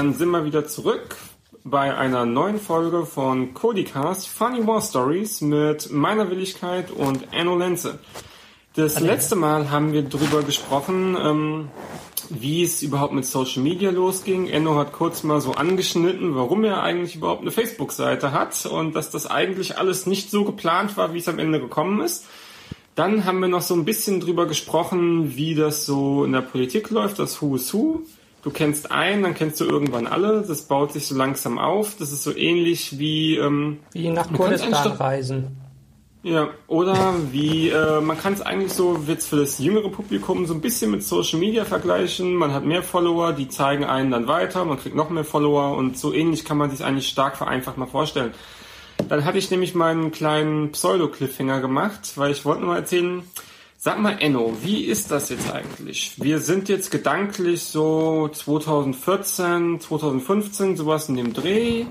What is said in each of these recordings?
dann sind wir wieder zurück bei einer neuen Folge von Codicast Funny War Stories mit meiner Willigkeit und Anno Lenze. Das Hallo. letzte Mal haben wir darüber gesprochen, ähm, wie es überhaupt mit Social Media losging. Enno hat kurz mal so angeschnitten, warum er eigentlich überhaupt eine Facebook-Seite hat und dass das eigentlich alles nicht so geplant war, wie es am Ende gekommen ist. Dann haben wir noch so ein bisschen drüber gesprochen, wie das so in der Politik läuft, das Who is Who. Du kennst einen, dann kennst du irgendwann alle. Das baut sich so langsam auf. Das ist so ähnlich wie ähm, Wie nach Kurdistan reisen. ja, oder wie, äh, man kann es eigentlich so jetzt für das jüngere Publikum so ein bisschen mit Social Media vergleichen. Man hat mehr Follower, die zeigen einen dann weiter, man kriegt noch mehr Follower und so ähnlich kann man sich eigentlich stark vereinfacht mal vorstellen. Dann hatte ich nämlich meinen kleinen Pseudo-Cliffhanger gemacht, weil ich wollte nur mal erzählen, sag mal Enno, wie ist das jetzt eigentlich? Wir sind jetzt gedanklich so 2014, 2015, sowas in dem Dreh.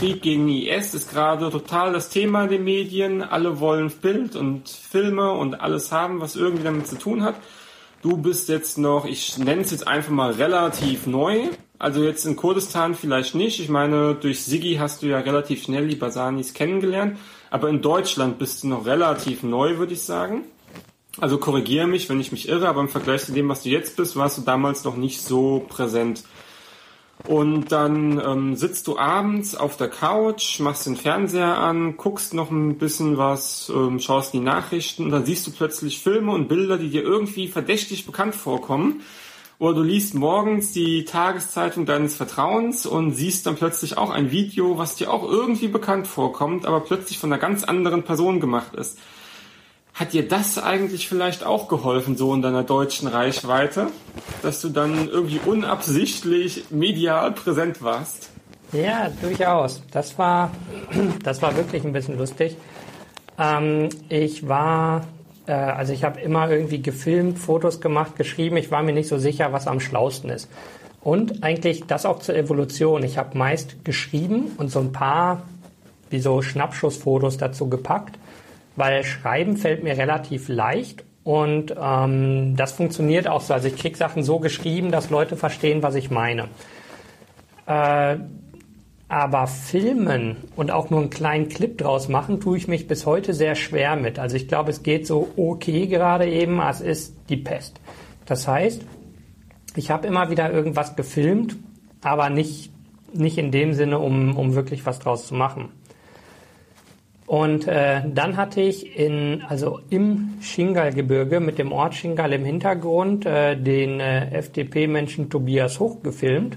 Krieg gegen IS ist gerade total das Thema der Medien. Alle wollen Bild und Filme und alles haben, was irgendwie damit zu tun hat. Du bist jetzt noch, ich nenne es jetzt einfach mal relativ neu. Also jetzt in Kurdistan vielleicht nicht. Ich meine, durch Sigi hast du ja relativ schnell die Basanis kennengelernt. Aber in Deutschland bist du noch relativ neu, würde ich sagen. Also korrigiere mich, wenn ich mich irre, aber im Vergleich zu dem, was du jetzt bist, warst du damals noch nicht so präsent. Und dann ähm, sitzt du abends auf der Couch, machst den Fernseher an, guckst noch ein bisschen was, ähm, schaust die Nachrichten und dann siehst du plötzlich Filme und Bilder, die dir irgendwie verdächtig bekannt vorkommen. Oder du liest morgens die Tageszeitung deines Vertrauens und siehst dann plötzlich auch ein Video, was dir auch irgendwie bekannt vorkommt, aber plötzlich von einer ganz anderen Person gemacht ist. Hat dir das eigentlich vielleicht auch geholfen, so in deiner deutschen Reichweite, dass du dann irgendwie unabsichtlich medial präsent warst? Ja, durchaus. Das war, das war wirklich ein bisschen lustig. Ähm, ich war, äh, also ich habe immer irgendwie gefilmt, Fotos gemacht, geschrieben. Ich war mir nicht so sicher, was am schlausten ist. Und eigentlich das auch zur Evolution. Ich habe meist geschrieben und so ein paar, wie so Schnappschussfotos dazu gepackt, weil Schreiben fällt mir relativ leicht und ähm, das funktioniert auch so. Also ich krieg Sachen so geschrieben, dass Leute verstehen, was ich meine. Äh, aber filmen und auch nur einen kleinen Clip draus machen, tue ich mich bis heute sehr schwer mit. Also ich glaube, es geht so okay gerade eben, es ist die Pest. Das heißt, ich habe immer wieder irgendwas gefilmt, aber nicht, nicht in dem Sinne, um, um wirklich was draus zu machen. Und äh, dann hatte ich in, also im Shingal-Gebirge mit dem Ort Shingal im Hintergrund äh, den äh, FDP-Menschen Tobias Hoch gefilmt.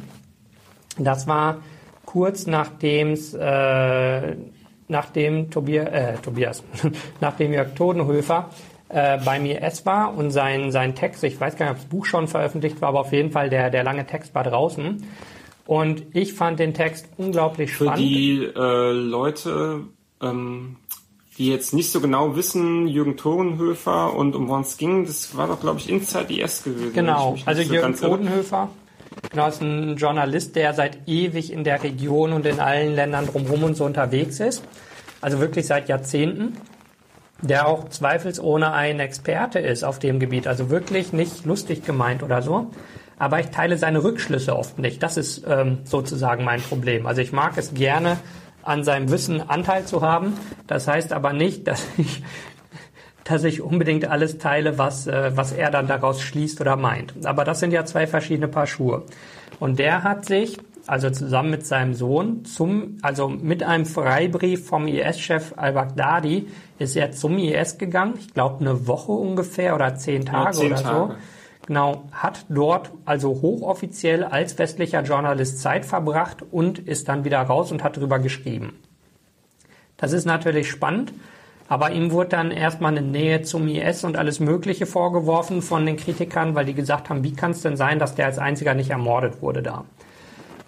Das war kurz nachdem's, äh, nachdem Tobias, äh, Tobias, nachdem Jörg Todenhöfer äh, beim IS war und sein, sein Text, ich weiß gar nicht, ob das Buch schon veröffentlicht war, aber auf jeden Fall der, der lange Text war draußen. Und ich fand den Text unglaublich Für spannend. die äh, Leute, ähm, die jetzt nicht so genau wissen, Jürgen Thorenhöfer und um was es ging, das war doch, glaube ich, Inside IS gewesen. Genau, also so Jürgen. Todenhöfer, genau, ist ein Journalist, der seit ewig in der Region und in allen Ländern drumherum und so unterwegs ist. Also wirklich seit Jahrzehnten. Der auch zweifelsohne ein Experte ist auf dem Gebiet. Also wirklich nicht lustig gemeint oder so. Aber ich teile seine Rückschlüsse oft nicht. Das ist ähm, sozusagen mein Problem. Also ich mag es gerne, an seinem Wissen Anteil zu haben. Das heißt aber nicht, dass ich dass ich unbedingt alles teile, was, äh, was er dann daraus schließt oder meint. Aber das sind ja zwei verschiedene Paar Schuhe. Und der hat sich, also zusammen mit seinem Sohn, zum, also mit einem Freibrief vom IS-Chef al-Baghdadi, ist er zum IS gegangen. Ich glaube, eine Woche ungefähr oder zehn Tage zehn oder so. Genau, hat dort also hochoffiziell als westlicher Journalist Zeit verbracht und ist dann wieder raus und hat drüber geschrieben. Das ist natürlich spannend, aber ihm wurde dann erstmal eine Nähe zum IS und alles Mögliche vorgeworfen von den Kritikern, weil die gesagt haben, wie kann es denn sein, dass der als einziger nicht ermordet wurde da?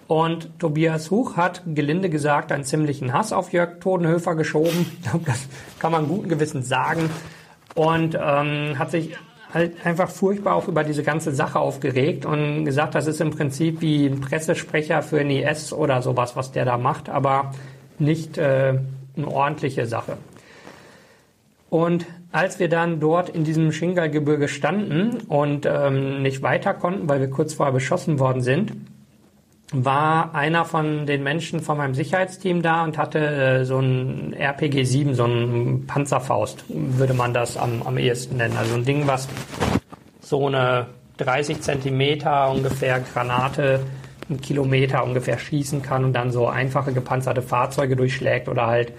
Und Tobias Huch hat, gelinde gesagt, einen ziemlichen Hass auf Jörg Todenhöfer geschoben. Das kann man guten Gewissens sagen. Und ähm, hat sich halt einfach furchtbar auch über diese ganze Sache aufgeregt und gesagt, das ist im Prinzip wie ein Pressesprecher für den IS oder sowas, was der da macht, aber nicht äh, eine ordentliche Sache. Und als wir dann dort in diesem Shingal-Gebirge standen und ähm, nicht weiter konnten, weil wir kurz vorher beschossen worden sind, war einer von den Menschen von meinem Sicherheitsteam da und hatte äh, so ein RPG 7, so ein Panzerfaust, würde man das am, am ehesten nennen. Also ein Ding, was so eine 30 Zentimeter ungefähr Granate einen Kilometer ungefähr schießen kann und dann so einfache gepanzerte Fahrzeuge durchschlägt oder halt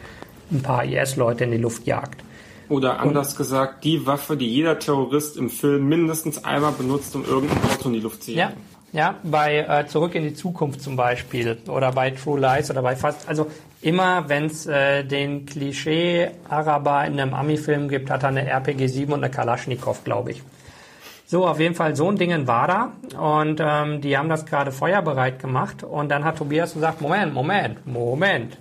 ein paar IS-Leute in die Luft jagt. Oder anders und, gesagt, die Waffe, die jeder Terrorist im Film mindestens einmal benutzt, um irgendein Auto in die Luft zu jagen. Ja. Ja, bei äh, Zurück in die Zukunft zum Beispiel oder bei True Lies oder bei fast, also immer wenn es äh, den Klischee-Araber in einem Ami-Film gibt, hat er eine RPG-7 und eine Kalaschnikow, glaube ich. So, auf jeden Fall so ein Ding war da und ähm, die haben das gerade feuerbereit gemacht und dann hat Tobias gesagt, Moment, Moment, Moment.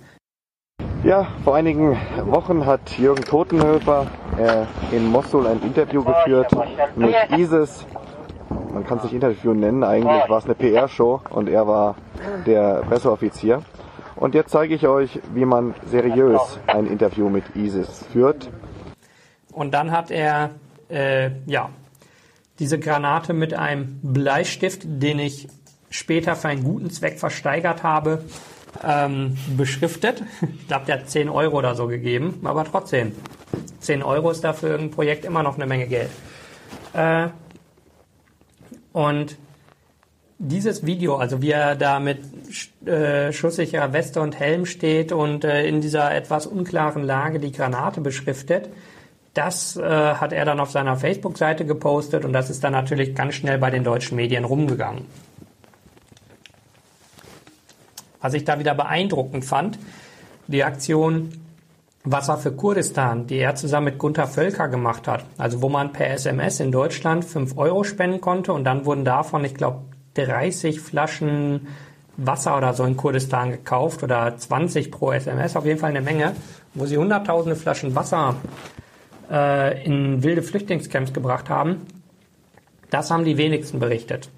Ja, vor einigen Wochen hat Jürgen Totenhöfer äh, in Mosul ein Interview geführt mit ISIS man kann es nicht Interview nennen, eigentlich war es eine PR-Show und er war der Presseoffizier. Und jetzt zeige ich euch, wie man seriös ein Interview mit ISIS führt. Und dann hat er, äh, ja, diese Granate mit einem Bleistift, den ich später für einen guten Zweck versteigert habe, ähm, beschriftet. Ich glaube, der hat 10 Euro oder so gegeben, aber trotzdem. 10 Euro ist dafür ein Projekt immer noch eine Menge Geld. Äh, und dieses Video, also wie er da mit äh, schusssicherer Weste und Helm steht und äh, in dieser etwas unklaren Lage die Granate beschriftet, das äh, hat er dann auf seiner Facebook-Seite gepostet und das ist dann natürlich ganz schnell bei den deutschen Medien rumgegangen. Was ich da wieder beeindruckend fand, die Aktion Wasser für Kurdistan, die er zusammen mit Gunther Völker gemacht hat. Also wo man per SMS in Deutschland 5 Euro spenden konnte und dann wurden davon, ich glaube, 30 Flaschen Wasser oder so in Kurdistan gekauft oder 20 pro SMS, auf jeden Fall eine Menge, wo sie hunderttausende Flaschen Wasser äh, in wilde Flüchtlingscamps gebracht haben. Das haben die wenigsten berichtet.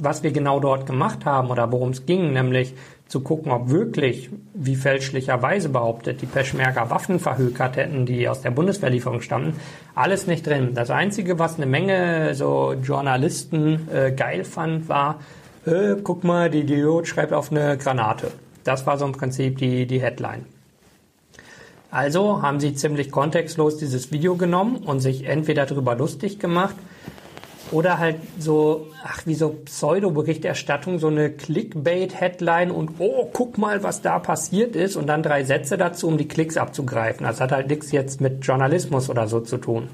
Was wir genau dort gemacht haben oder worum es ging, nämlich zu gucken, ob wirklich, wie fälschlicherweise behauptet, die Peschmerga Waffen verhökert hätten, die aus der Bundeswehrlieferung stammten. Alles nicht drin. Das Einzige, was eine Menge so Journalisten äh, geil fand, war, äh, guck mal, die Idiot schreibt auf eine Granate. Das war so im Prinzip die, die Headline. Also haben sie ziemlich kontextlos dieses Video genommen und sich entweder darüber lustig gemacht oder halt so, ach, wie so Pseudo-Berichterstattung, so eine Clickbait-Headline und oh, guck mal, was da passiert ist und dann drei Sätze dazu, um die Klicks abzugreifen. Das hat halt nichts jetzt mit Journalismus oder so zu tun.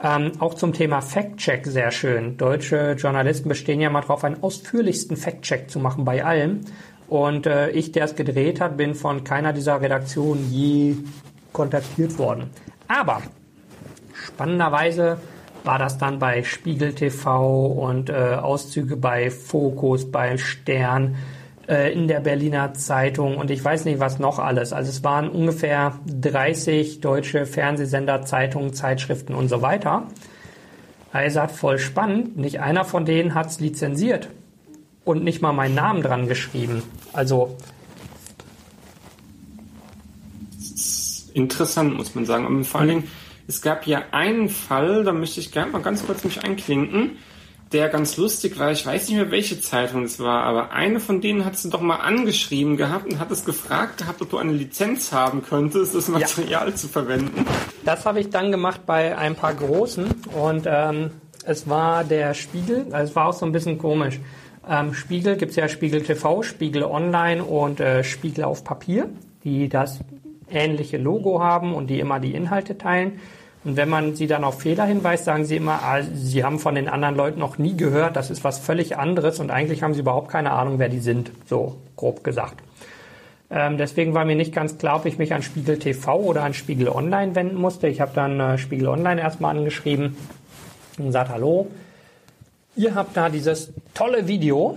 Ähm, auch zum Thema Fact-Check sehr schön. Deutsche Journalisten bestehen ja mal drauf, einen ausführlichsten Fact-Check zu machen bei allem. Und äh, ich, der es gedreht hat, bin von keiner dieser Redaktionen je kontaktiert worden. Aber spannenderweise war das dann bei Spiegel TV und äh, Auszüge bei Focus, bei Stern, äh, in der Berliner Zeitung und ich weiß nicht was noch alles. Also es waren ungefähr 30 deutsche Fernsehsender, Zeitungen, Zeitschriften und so weiter. Also hat voll spannend. Nicht einer von denen hat es lizenziert und nicht mal meinen Namen dran geschrieben. Also interessant, muss man sagen. Und vor allen Dingen, es gab ja einen Fall, da möchte ich gerne mal ganz kurz mich einklinken, der ganz lustig war. Ich weiß nicht mehr, welche Zeitung es war, aber eine von denen hat sie doch mal angeschrieben gehabt und hat es gefragt gehabt, ob du eine Lizenz haben könntest, das Material ja. zu verwenden. Das habe ich dann gemacht bei ein paar großen und ähm, es war der Spiegel, also es war auch so ein bisschen komisch. Ähm, Spiegel gibt es ja Spiegel TV, Spiegel Online und äh, Spiegel auf Papier, die das ähnliche Logo haben und die immer die Inhalte teilen. Und wenn man sie dann auf Fehler hinweist, sagen sie immer, ah, sie haben von den anderen Leuten noch nie gehört, das ist was völlig anderes und eigentlich haben sie überhaupt keine Ahnung, wer die sind, so grob gesagt. Ähm, deswegen war mir nicht ganz klar, ob ich mich an Spiegel TV oder an Spiegel Online wenden musste. Ich habe dann äh, Spiegel Online erstmal angeschrieben und gesagt, hallo, ihr habt da dieses tolle Video,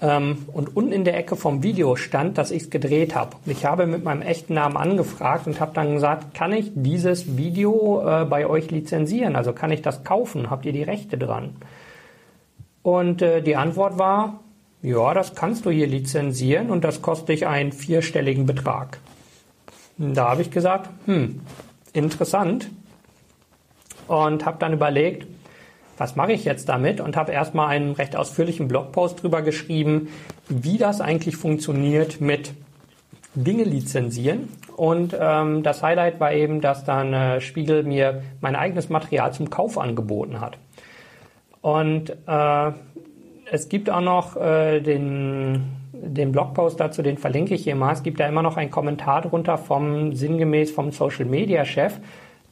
ähm, und unten in der Ecke vom Video stand, dass ich es gedreht habe. Ich habe mit meinem echten Namen angefragt und habe dann gesagt, kann ich dieses Video äh, bei euch lizenzieren? Also kann ich das kaufen? Habt ihr die Rechte dran? Und äh, die Antwort war, ja, das kannst du hier lizenzieren und das kostet dich einen vierstelligen Betrag. Und da habe ich gesagt, hm, interessant. Und habe dann überlegt, was mache ich jetzt damit? Und habe erstmal einen recht ausführlichen Blogpost drüber geschrieben, wie das eigentlich funktioniert mit Dinge lizenzieren. Und ähm, das Highlight war eben, dass dann äh, Spiegel mir mein eigenes Material zum Kauf angeboten hat. Und äh, es gibt auch noch äh, den, den Blogpost dazu, den verlinke ich hier mal. Es gibt da immer noch einen Kommentar drunter vom sinngemäß vom Social Media Chef,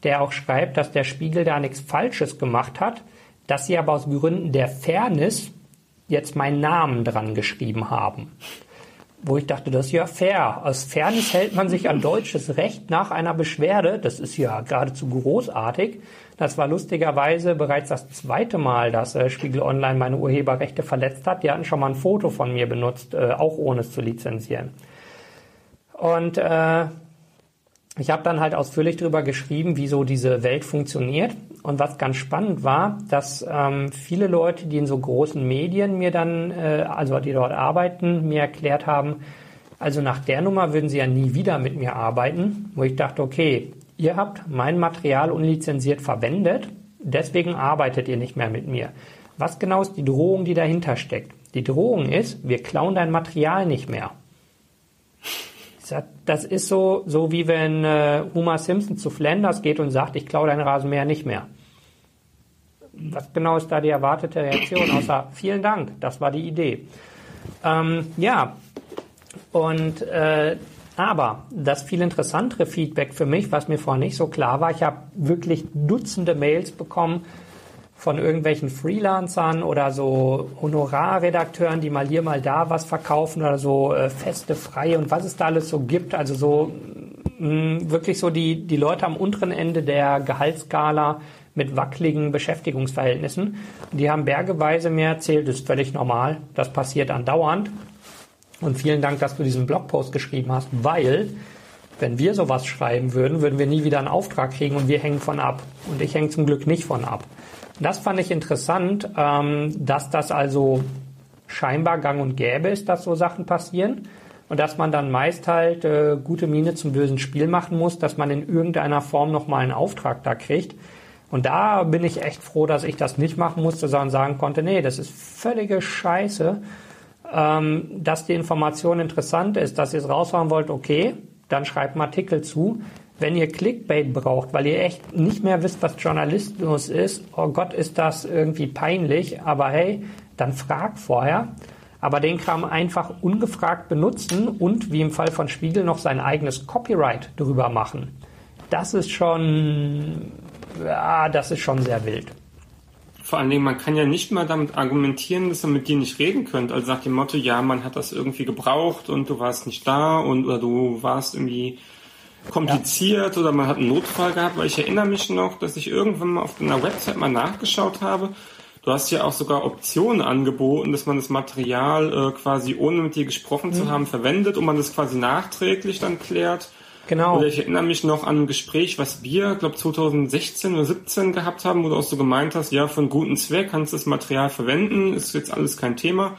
der auch schreibt, dass der Spiegel da nichts Falsches gemacht hat, dass sie aber aus Gründen der Fairness jetzt meinen Namen dran geschrieben haben. Wo ich dachte, das ist ja fair. Aus Fairness hält man sich an deutsches Recht nach einer Beschwerde. Das ist ja geradezu großartig. Das war lustigerweise bereits das zweite Mal, dass äh, Spiegel Online meine Urheberrechte verletzt hat. Die hatten schon mal ein Foto von mir benutzt, äh, auch ohne es zu lizenzieren. Und äh, ich habe dann halt ausführlich darüber geschrieben, wie so diese Welt funktioniert. Und was ganz spannend war, dass ähm, viele Leute, die in so großen Medien mir dann, äh, also die dort arbeiten, mir erklärt haben, also nach der Nummer würden sie ja nie wieder mit mir arbeiten, wo ich dachte, okay, ihr habt mein Material unlizenziert verwendet, deswegen arbeitet ihr nicht mehr mit mir. Was genau ist die Drohung, die dahinter steckt? Die Drohung ist, wir klauen dein Material nicht mehr. Das ist so, so wie wenn äh, Homer Simpson zu Flanders geht und sagt, ich klaue dein Rasenmäher nicht mehr. Was genau ist da die erwartete Reaktion? Außer vielen Dank, das war die Idee. Ähm, ja, und äh, aber das viel interessantere Feedback für mich, was mir vorher nicht so klar war, ich habe wirklich Dutzende Mails bekommen von irgendwelchen Freelancern oder so Honorarredakteuren, die mal hier, mal da was verkaufen oder so äh, feste, freie und was es da alles so gibt. Also so mh, mm, wirklich so die, die Leute am unteren Ende der Gehaltsskala mit wackeligen Beschäftigungsverhältnissen. Die haben bergeweise mir erzählt, das ist völlig normal, das passiert andauernd. Und vielen Dank, dass du diesen Blogpost geschrieben hast, weil wenn wir sowas schreiben würden, würden wir nie wieder einen Auftrag kriegen und wir hängen von ab. Und ich hänge zum Glück nicht von ab. Das fand ich interessant, ähm, dass das also scheinbar gang und gäbe ist, dass so Sachen passieren. Und dass man dann meist halt äh, gute Miene zum bösen Spiel machen muss, dass man in irgendeiner Form nochmal einen Auftrag da kriegt. Und da bin ich echt froh, dass ich das nicht machen musste, sondern sagen konnte, nee, das ist völlige Scheiße. Ähm, dass die Information interessant ist, dass ihr es raushauen wollt, okay, dann schreibt einen Artikel zu. Wenn ihr Clickbait braucht, weil ihr echt nicht mehr wisst, was Journalismus ist, oh Gott, ist das irgendwie peinlich, aber hey, dann fragt vorher. Aber den Kram einfach ungefragt benutzen und wie im Fall von Spiegel noch sein eigenes Copyright drüber machen. Das ist schon, ja, das ist schon sehr wild. Vor allen Dingen, man kann ja nicht mal damit argumentieren, dass ihr mit dir nicht reden könnt. Also nach dem Motto, ja, man hat das irgendwie gebraucht und du warst nicht da und oder du warst irgendwie kompliziert ja. oder man hat einen Notfall gehabt, weil ich erinnere mich noch, dass ich irgendwann mal auf deiner Website mal nachgeschaut habe. Du hast ja auch sogar Optionen angeboten, dass man das Material äh, quasi ohne mit dir gesprochen mhm. zu haben verwendet und man das quasi nachträglich dann klärt. Genau. Oder ich erinnere mich noch an ein Gespräch, was wir, glaube 2016 oder 17 gehabt haben, wo du auch so gemeint hast, ja, für einen guten Zweck kannst du das Material verwenden, ist jetzt alles kein Thema.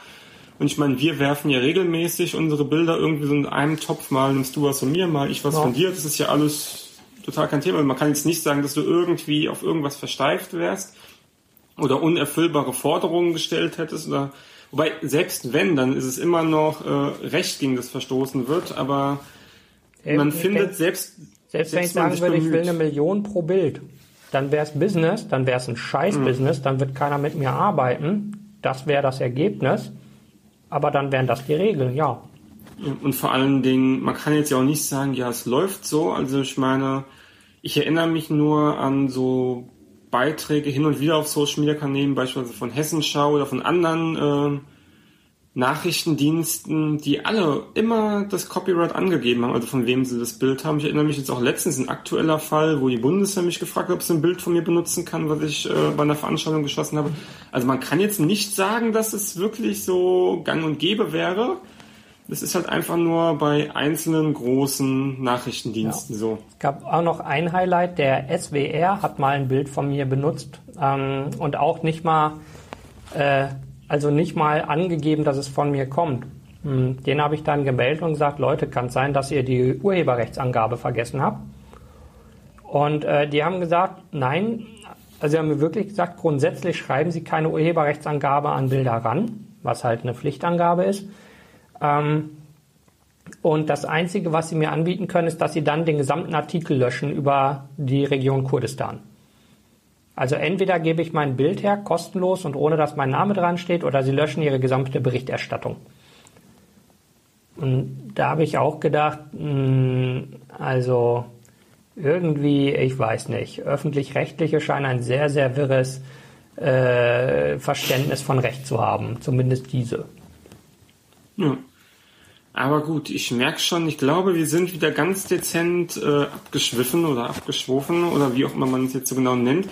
Und ich meine, wir werfen ja regelmäßig unsere Bilder irgendwie so in einem Topf, mal nimmst du was von mir, mal ich was ja. von dir. Das ist ja alles total kein Thema. Man kann jetzt nicht sagen, dass du irgendwie auf irgendwas versteift wärst oder unerfüllbare Forderungen gestellt hättest oder wobei selbst wenn, dann ist es immer noch äh, Recht gegen das verstoßen wird, aber man findet selbst. Selbst wenn ich sagen würde, ich will eine Million pro Bild, dann wäre es Business, dann wäre es ein Scheiß-Business, mhm. dann wird keiner mit mir arbeiten. Das wäre das Ergebnis. Aber dann wären das die Regeln, ja. Und vor allen Dingen, man kann jetzt ja auch nicht sagen, ja, es läuft so. Also ich meine, ich erinnere mich nur an so Beiträge hin und wieder auf Social Media Kanälen, beispielsweise von Hessenschau oder von anderen äh, Nachrichtendiensten, die alle immer das Copyright angegeben haben, also von wem sie das Bild haben. Ich erinnere mich jetzt auch letztens ein aktueller Fall, wo die Bundeswehr mich gefragt hat, ob sie ein Bild von mir benutzen kann, was ich äh, bei einer Veranstaltung geschossen habe. Also man kann jetzt nicht sagen, dass es wirklich so gang und gäbe wäre. Das ist halt einfach nur bei einzelnen großen Nachrichtendiensten ja. so. Es gab auch noch ein Highlight, der SWR hat mal ein Bild von mir benutzt ähm, und auch nicht mal äh, also nicht mal angegeben, dass es von mir kommt. Hm, den habe ich dann gemeldet und gesagt, Leute, kann es sein, dass ihr die Urheberrechtsangabe vergessen habt? Und äh, die haben gesagt, nein, also sie haben mir wirklich gesagt, grundsätzlich schreiben sie keine Urheberrechtsangabe an Bilder ran, was halt eine Pflichtangabe ist. Ähm, und das Einzige, was sie mir anbieten können, ist, dass sie dann den gesamten Artikel löschen über die Region Kurdistan. Also entweder gebe ich mein Bild her, kostenlos und ohne dass mein Name dran steht, oder sie löschen ihre gesamte Berichterstattung. Und da habe ich auch gedacht, hm, also irgendwie, ich weiß nicht, öffentlich-rechtliche scheinen ein sehr, sehr wirres äh, Verständnis von Recht zu haben, zumindest diese. Ja. Aber gut, ich merke schon, ich glaube, wir sind wieder ganz dezent äh, abgeschwiffen oder abgeschwofen oder wie auch immer man es jetzt so genau nennt.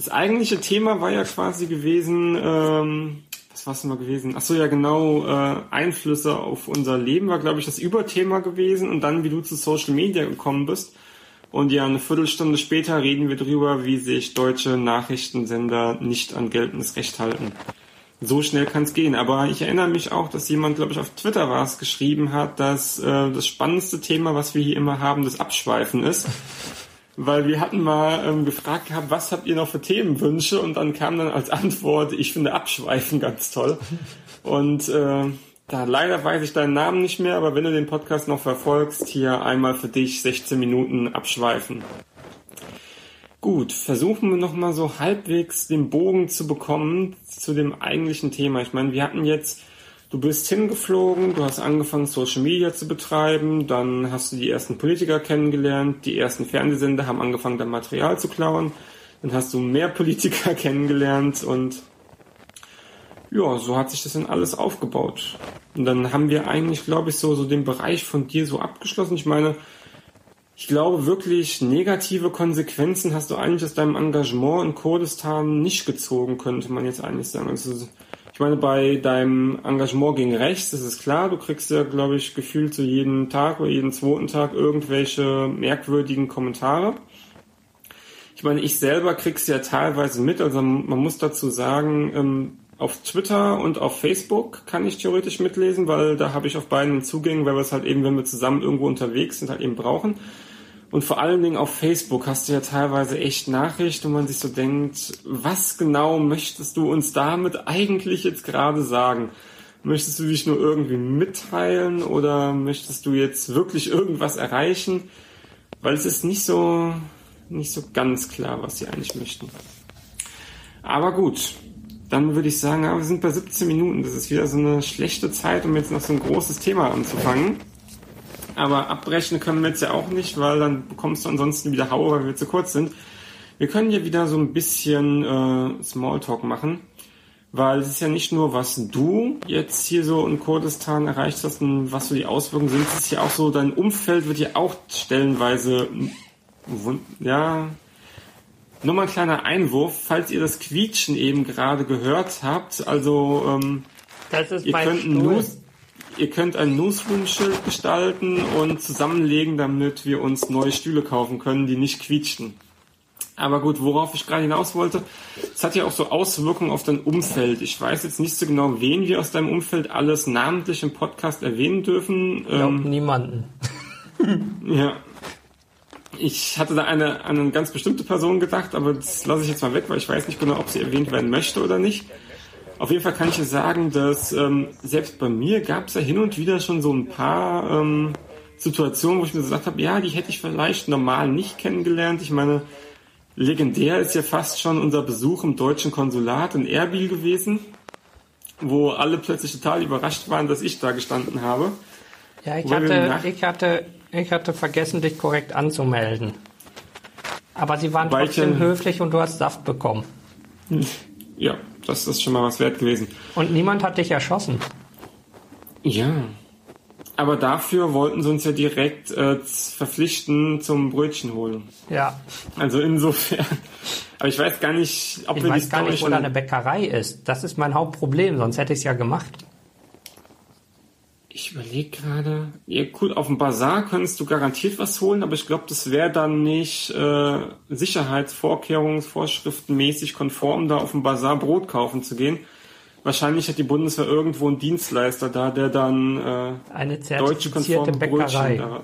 Das eigentliche Thema war ja quasi gewesen, ähm, was war es mal gewesen? Ach so, ja genau, äh, Einflüsse auf unser Leben war, glaube ich, das Überthema gewesen und dann, wie du zu Social Media gekommen bist. Und ja, eine Viertelstunde später reden wir darüber, wie sich deutsche Nachrichtensender nicht an geltendes Recht halten so schnell kann es gehen. Aber ich erinnere mich auch, dass jemand, glaube ich, auf Twitter war es, geschrieben hat, dass äh, das spannendste Thema, was wir hier immer haben, das Abschweifen ist. Weil wir hatten mal ähm, gefragt gehabt, was habt ihr noch für Themenwünsche? Und dann kam dann als Antwort, ich finde Abschweifen ganz toll. Und äh, da leider weiß ich deinen Namen nicht mehr, aber wenn du den Podcast noch verfolgst, hier einmal für dich 16 Minuten abschweifen. Gut, versuchen wir nochmal so halbwegs den Bogen zu bekommen zu dem eigentlichen Thema. Ich meine, wir hatten jetzt, du bist hingeflogen, du hast angefangen Social Media zu betreiben, dann hast du die ersten Politiker kennengelernt, die ersten Fernsehsender haben angefangen, dein Material zu klauen, dann hast du mehr Politiker kennengelernt und ja, so hat sich das dann alles aufgebaut. Und dann haben wir eigentlich, glaube ich, so, so den Bereich von dir so abgeschlossen. Ich meine, ich glaube wirklich, negative Konsequenzen hast du eigentlich aus deinem Engagement in Kurdistan nicht gezogen, könnte man jetzt eigentlich sagen. Also, ich meine, bei deinem Engagement gegen rechts, das ist klar, du kriegst ja, glaube ich, gefühlt so jeden Tag oder jeden zweiten Tag irgendwelche merkwürdigen Kommentare. Ich meine, ich selber krieg's ja teilweise mit, also man muss dazu sagen, ähm, auf Twitter und auf Facebook kann ich theoretisch mitlesen, weil da habe ich auf beiden Zugänge, weil wir es halt eben, wenn wir zusammen irgendwo unterwegs sind, halt eben brauchen. Und vor allen Dingen auf Facebook hast du ja teilweise echt Nachrichten, wo man sich so denkt, was genau möchtest du uns damit eigentlich jetzt gerade sagen? Möchtest du dich nur irgendwie mitteilen oder möchtest du jetzt wirklich irgendwas erreichen? Weil es ist nicht so, nicht so ganz klar, was sie eigentlich möchten. Aber gut, dann würde ich sagen, wir sind bei 17 Minuten. Das ist wieder so eine schlechte Zeit, um jetzt noch so ein großes Thema anzufangen. Aber abbrechen können wir jetzt ja auch nicht, weil dann bekommst du ansonsten wieder Haue, weil wir zu kurz sind. Wir können ja wieder so ein bisschen äh, Smalltalk machen, weil es ist ja nicht nur, was du jetzt hier so in Kurdistan erreicht hast und was so die Auswirkungen sind, es ist ja auch so, dein Umfeld wird ja auch stellenweise, ja, nur mal ein kleiner Einwurf, falls ihr das Quietschen eben gerade gehört habt, also ähm, das ist ihr mein könnt Stuhl. Ihr könnt ein Newsroom-Schild gestalten und zusammenlegen, damit wir uns neue Stühle kaufen können, die nicht quietschen. Aber gut, worauf ich gerade hinaus wollte, es hat ja auch so Auswirkungen auf dein Umfeld. Ich weiß jetzt nicht so genau, wen wir aus deinem Umfeld alles namentlich im Podcast erwähnen dürfen. Ich ähm, niemanden. ja. Ich hatte da eine, eine ganz bestimmte Person gedacht, aber das lasse ich jetzt mal weg, weil ich weiß nicht genau, ob sie erwähnt werden möchte oder nicht. Auf jeden Fall kann ich ja sagen, dass ähm, selbst bei mir gab es ja hin und wieder schon so ein paar ähm, Situationen, wo ich mir gesagt habe, ja, die hätte ich vielleicht normal nicht kennengelernt. Ich meine, legendär ist ja fast schon unser Besuch im deutschen Konsulat in Erbil gewesen, wo alle plötzlich total überrascht waren, dass ich da gestanden habe. Ja, ich hatte, ich hatte, ich hatte vergessen, dich korrekt anzumelden. Aber sie waren trotzdem höflich und du hast Saft bekommen. Ja, das ist schon mal was wert gewesen. Und niemand hat dich erschossen. Ja. Aber dafür wollten sie uns ja direkt äh, verpflichten zum Brötchen holen. Ja. Also insofern. Aber ich weiß gar nicht, ob ich wir weiß die gar nicht, wo da eine Bäckerei ist. Das ist mein Hauptproblem, sonst hätte ich es ja gemacht. Ich überlege gerade. Ja, cool, auf dem Bazar könntest du garantiert was holen, aber ich glaube, das wäre dann nicht äh, Sicherheitsvorkehrungsvorschriften mäßig konform, da auf dem Bazar Brot kaufen zu gehen. Wahrscheinlich hat die Bundeswehr irgendwo einen Dienstleister da, der dann äh, eine deutsche konforme Bäckerei. Da,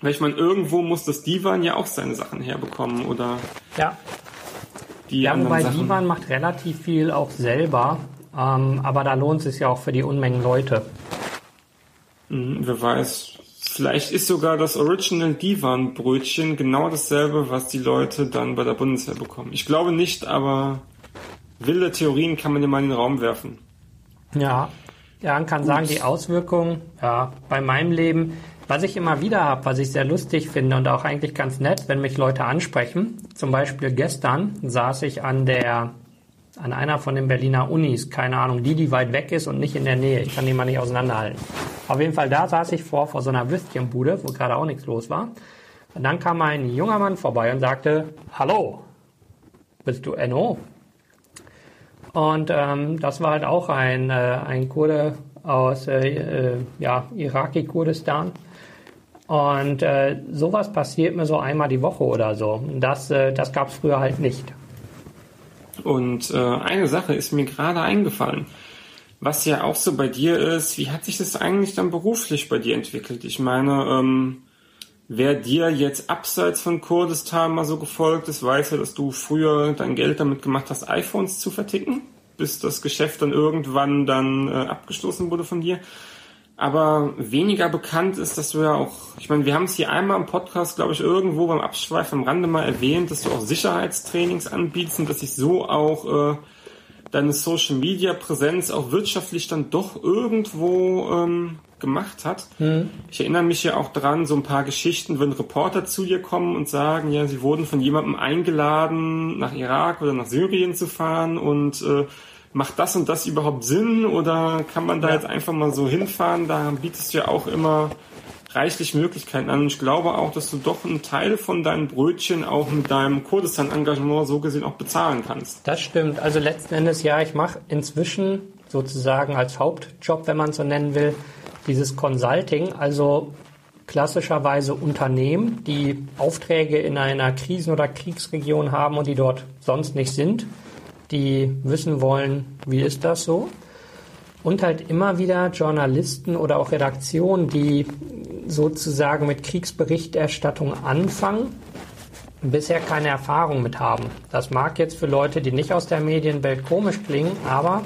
weil ich meine, irgendwo muss das Divan ja auch seine Sachen herbekommen, oder? Ja, die ja, wobei Sachen. Divan macht relativ viel auch selber, ähm, aber da lohnt es sich ja auch für die Unmengen Leute. Hm, wer weiß. Vielleicht ist sogar das Original Divan Brötchen genau dasselbe, was die Leute dann bei der Bundeswehr bekommen. Ich glaube nicht, aber wilde Theorien kann man dir mal in den Raum werfen. Ja, ja, man kann sagen, die Auswirkungen ja, bei meinem Leben, was ich immer wieder habe, was ich sehr lustig finde und auch eigentlich ganz nett, wenn mich Leute ansprechen. Zum Beispiel gestern saß ich an der an einer von den Berliner Unis, keine Ahnung, die, die weit weg ist und nicht in der Nähe. Ich kann die mal nicht auseinanderhalten. Auf jeden Fall, da saß ich vor, vor so einer Würstchenbude, wo gerade auch nichts los war. Und dann kam ein junger Mann vorbei und sagte, Hallo, bist du Enno? Und ähm, das war halt auch ein, äh, ein Kurde aus äh, äh, ja, Iraki-Kurdistan. Und äh, sowas passiert mir so einmal die Woche oder so. Das, äh, das gab es früher halt nicht. Und äh, eine Sache ist mir gerade eingefallen. Was ja auch so bei dir ist, wie hat sich das eigentlich dann beruflich bei dir entwickelt? Ich meine, ähm, wer dir jetzt abseits von Kurdistan mal so gefolgt ist, weiß ja, dass du früher dein Geld damit gemacht hast, iPhones zu verticken, bis das Geschäft dann irgendwann dann äh, abgeschlossen wurde von dir. Aber weniger bekannt ist, dass du ja auch, ich meine, wir haben es hier einmal im Podcast, glaube ich, irgendwo beim Abschweif am Rande mal erwähnt, dass du auch Sicherheitstrainings anbietest und dass sich so auch äh, deine Social Media Präsenz auch wirtschaftlich dann doch irgendwo ähm, gemacht hat. Ich erinnere mich ja auch dran, so ein paar Geschichten, wenn Reporter zu dir kommen und sagen, ja, sie wurden von jemandem eingeladen, nach Irak oder nach Syrien zu fahren und äh, macht das und das überhaupt Sinn oder kann man da jetzt einfach mal so hinfahren? Da bietest du ja auch immer reichlich Möglichkeiten an. Und ich glaube auch, dass du doch einen Teil von deinen Brötchen auch mit deinem Kurdistan-Engagement so gesehen auch bezahlen kannst. Das stimmt. Also letzten Endes, ja, ich mache inzwischen sozusagen als Hauptjob, wenn man so nennen will, dieses Consulting, also klassischerweise Unternehmen, die Aufträge in einer Krisen- oder Kriegsregion haben und die dort sonst nicht sind, die wissen wollen, wie ist das so? Und halt immer wieder Journalisten oder auch Redaktionen, die sozusagen mit Kriegsberichterstattung anfangen, bisher keine Erfahrung mit haben. Das mag jetzt für Leute, die nicht aus der Medienwelt komisch klingen, aber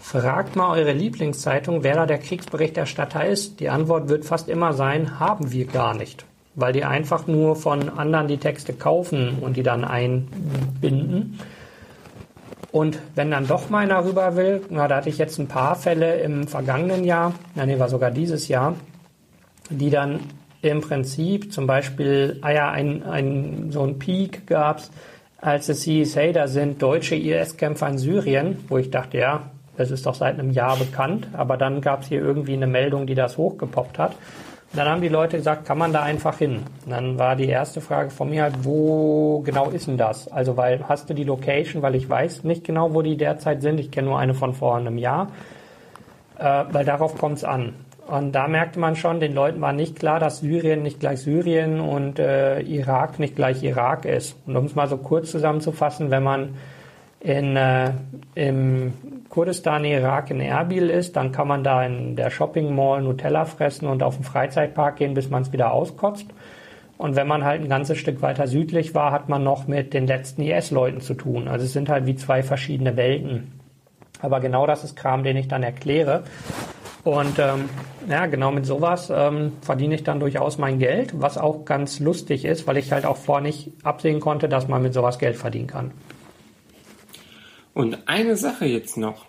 fragt mal eure Lieblingszeitung, wer da der Kriegsberichterstatter ist. Die Antwort wird fast immer sein, haben wir gar nicht. Weil die einfach nur von anderen die Texte kaufen und die dann einbinden. Und wenn dann doch mal einer rüber will, na, da hatte ich jetzt ein paar Fälle im vergangenen Jahr, na nee, war sogar dieses Jahr, die dann im Prinzip zum Beispiel, ah ja, ein, ein, so ein Peak gab's, als es hieß, hey, da sind deutsche IS-Kämpfer in Syrien, wo ich dachte, ja, das ist doch seit einem Jahr bekannt, aber dann gab's hier irgendwie eine Meldung, die das hochgepoppt hat. Dann haben die Leute gesagt, kann man da einfach hin? Dann war die erste Frage von mir halt, wo genau ist denn das? Also, weil hast du die Location, weil ich weiß nicht genau, wo die derzeit sind. Ich kenne nur eine von vor einem Jahr. Äh, weil darauf kommt's an. Und da merkte man schon, den Leuten war nicht klar, dass Syrien nicht gleich Syrien und äh, Irak nicht gleich Irak ist. Und um es mal so kurz zusammenzufassen, wenn man in, äh, im Kurdistan, Irak, in Erbil ist, dann kann man da in der Shopping Mall Nutella fressen und auf den Freizeitpark gehen, bis man es wieder auskotzt. Und wenn man halt ein ganzes Stück weiter südlich war, hat man noch mit den letzten IS-Leuten zu tun. Also es sind halt wie zwei verschiedene Welten. Aber genau das ist Kram, den ich dann erkläre. Und ähm, ja, genau mit sowas ähm, verdiene ich dann durchaus mein Geld, was auch ganz lustig ist, weil ich halt auch vorher nicht absehen konnte, dass man mit sowas Geld verdienen kann. Und eine Sache jetzt noch.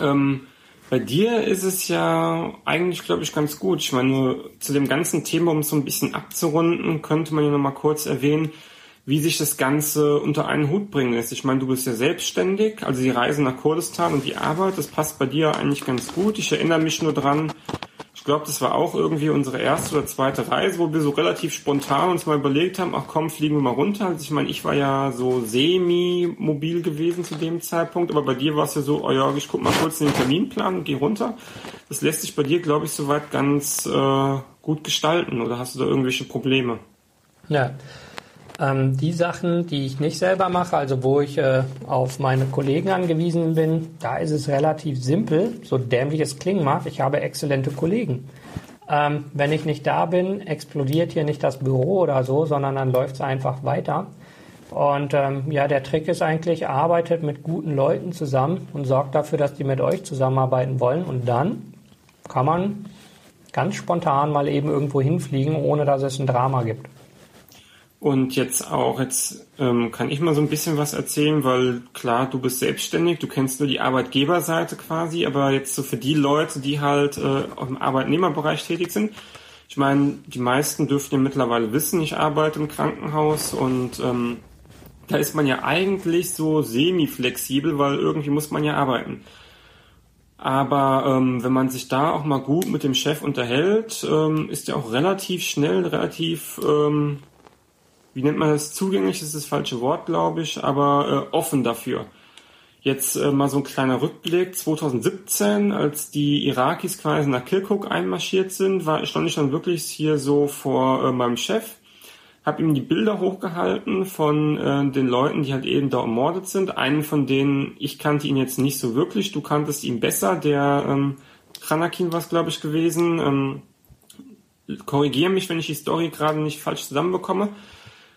Ähm, bei dir ist es ja eigentlich, glaube ich, ganz gut. Ich meine, zu dem ganzen Thema, um es so ein bisschen abzurunden, könnte man ja noch mal kurz erwähnen, wie sich das Ganze unter einen Hut bringen lässt. Ich meine, du bist ja selbstständig, also die Reise nach Kurdistan und die Arbeit, das passt bei dir eigentlich ganz gut. Ich erinnere mich nur dran, ich glaube, das war auch irgendwie unsere erste oder zweite Reise, wo wir so relativ spontan uns mal überlegt haben, ach komm, fliegen wir mal runter. Also ich meine, ich war ja so semi-mobil gewesen zu dem Zeitpunkt, aber bei dir war es ja so, oh ja, ich guck mal kurz in den Terminplan und geh runter. Das lässt sich bei dir, glaube ich, soweit ganz äh, gut gestalten. Oder hast du da irgendwelche Probleme? Ja. Ähm, die Sachen, die ich nicht selber mache, also wo ich äh, auf meine Kollegen angewiesen bin, da ist es relativ simpel, so dämlich es klingen mag. Ich habe exzellente Kollegen. Ähm, wenn ich nicht da bin, explodiert hier nicht das Büro oder so, sondern dann läuft es einfach weiter. Und ähm, ja, der Trick ist eigentlich, arbeitet mit guten Leuten zusammen und sorgt dafür, dass die mit euch zusammenarbeiten wollen. Und dann kann man ganz spontan mal eben irgendwo hinfliegen, ohne dass es ein Drama gibt. Und jetzt auch, jetzt ähm, kann ich mal so ein bisschen was erzählen, weil klar, du bist selbstständig, du kennst nur die Arbeitgeberseite quasi, aber jetzt so für die Leute, die halt äh, im Arbeitnehmerbereich tätig sind, ich meine, die meisten dürften ja mittlerweile wissen, ich arbeite im Krankenhaus und ähm, da ist man ja eigentlich so semi-flexibel, weil irgendwie muss man ja arbeiten. Aber ähm, wenn man sich da auch mal gut mit dem Chef unterhält, ähm, ist er auch relativ schnell, relativ, ähm, wie nennt man das, zugänglich ist das falsche Wort, glaube ich, aber äh, offen dafür. Jetzt äh, mal so ein kleiner Rückblick. 2017, als die Irakis quasi nach Kirkuk einmarschiert sind, war, stand ich dann wirklich hier so vor äh, meinem Chef habe ihm die Bilder hochgehalten von äh, den Leuten, die halt eben da ermordet sind. Einen von denen, ich kannte ihn jetzt nicht so wirklich, du kanntest ihn besser, der ähm, Kranakin war es, glaube ich, gewesen. Ähm, Korrigiere mich, wenn ich die Story gerade nicht falsch zusammenbekomme.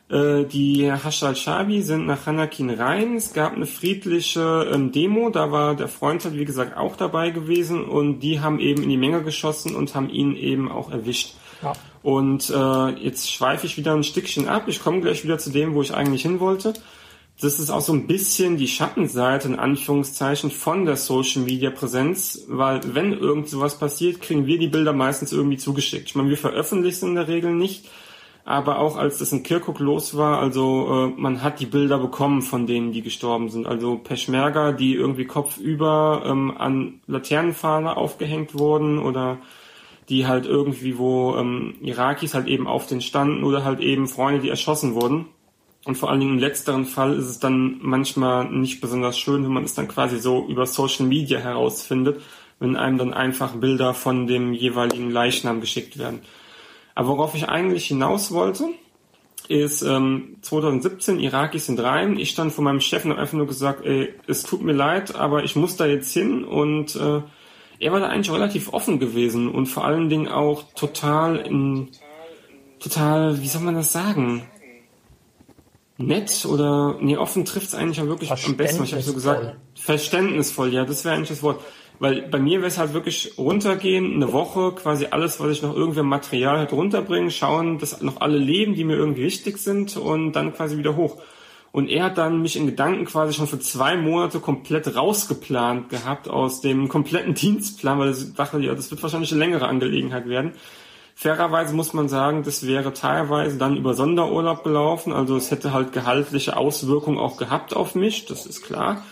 Äh, die Hashal Shabi sind nach Hanakin rein. Es gab eine friedliche ähm, Demo, da war der Freund halt wie gesagt auch dabei gewesen und die haben eben in die Menge geschossen und haben ihn eben auch erwischt. Ja. Und äh, jetzt schweife ich wieder ein Stückchen ab. Ich komme gleich wieder zu dem, wo ich eigentlich hin wollte. Das ist auch so ein bisschen die Schattenseite in Anführungszeichen von der Social Media Präsenz, weil wenn irgend sowas passiert, kriegen wir die Bilder meistens irgendwie zugeschickt. Ich meine, wir veröffentlichen in der Regel nicht, aber auch als das in Kirkuk los war, also äh, man hat die Bilder bekommen von denen, die gestorben sind. Also Peschmerga, die irgendwie kopfüber ähm, an Laternenfahne aufgehängt wurden oder die halt irgendwie, wo ähm, Irakis halt eben auf den standen oder halt eben Freunde, die erschossen wurden. Und vor allen Dingen im letzteren Fall ist es dann manchmal nicht besonders schön, wenn man es dann quasi so über Social Media herausfindet, wenn einem dann einfach Bilder von dem jeweiligen Leichnam geschickt werden. Aber worauf ich eigentlich hinaus wollte, ist ähm, 2017, Irakis sind rein. Ich stand vor meinem Chef und habe einfach nur gesagt, ey, es tut mir leid, aber ich muss da jetzt hin und äh, er war da eigentlich relativ offen gewesen und vor allen Dingen auch total in, total, wie soll man das sagen? Nett oder, nee, offen trifft es eigentlich auch wirklich am besten. Ich habe so gesagt, verständnisvoll, ja, das wäre eigentlich das Wort. Weil bei mir wäre es halt wirklich runtergehen, eine Woche, quasi alles, was ich noch irgendwie Material halt runterbringen, schauen, dass noch alle leben, die mir irgendwie wichtig sind und dann quasi wieder hoch. Und er hat dann mich in Gedanken quasi schon für zwei Monate komplett rausgeplant gehabt aus dem kompletten Dienstplan, weil er dachte, ja, das wird wahrscheinlich eine längere Angelegenheit werden. Fairerweise muss man sagen, das wäre teilweise dann über Sonderurlaub gelaufen, also es hätte halt gehaltliche Auswirkungen auch gehabt auf mich, das ist klar.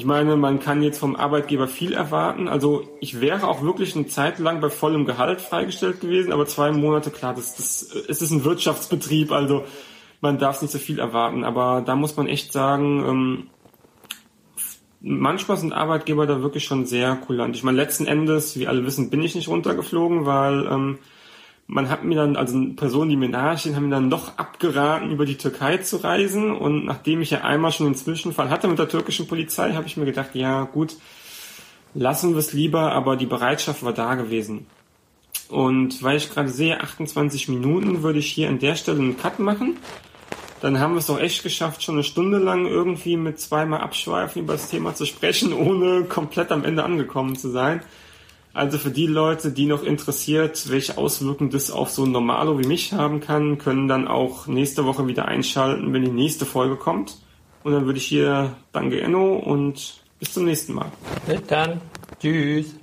Ich meine, man kann jetzt vom Arbeitgeber viel erwarten. Also ich wäre auch wirklich eine Zeit lang bei vollem Gehalt freigestellt gewesen, aber zwei Monate, klar, das, das, es ist ein Wirtschaftsbetrieb, also man darf nicht so viel erwarten. Aber da muss man echt sagen, ähm, manchmal sind Arbeitgeber da wirklich schon sehr kulant. Ich meine, letzten Endes, wie alle wissen, bin ich nicht runtergeflogen, weil ähm, man hat mir dann, also Personen, die mir nahestehen, haben mir dann doch abgeraten, über die Türkei zu reisen. Und nachdem ich ja einmal schon einen Zwischenfall hatte mit der türkischen Polizei, habe ich mir gedacht, ja gut, lassen wir es lieber, aber die Bereitschaft war da gewesen. Und weil ich gerade sehe, 28 Minuten, würde ich hier an der Stelle einen Cut machen dann haben wir es doch echt geschafft, schon eine Stunde lang irgendwie mit zweimal Abschweifen über das Thema zu sprechen, ohne komplett am Ende angekommen zu sein. Also für die Leute, die noch interessiert, welche Auswirkungen das auf so ein Normalo wie mich haben kann, können dann auch nächste Woche wieder einschalten, wenn die nächste Folge kommt. Und dann würde ich hier Danke Enno und bis zum nächsten Mal. Bis dann. Tschüss.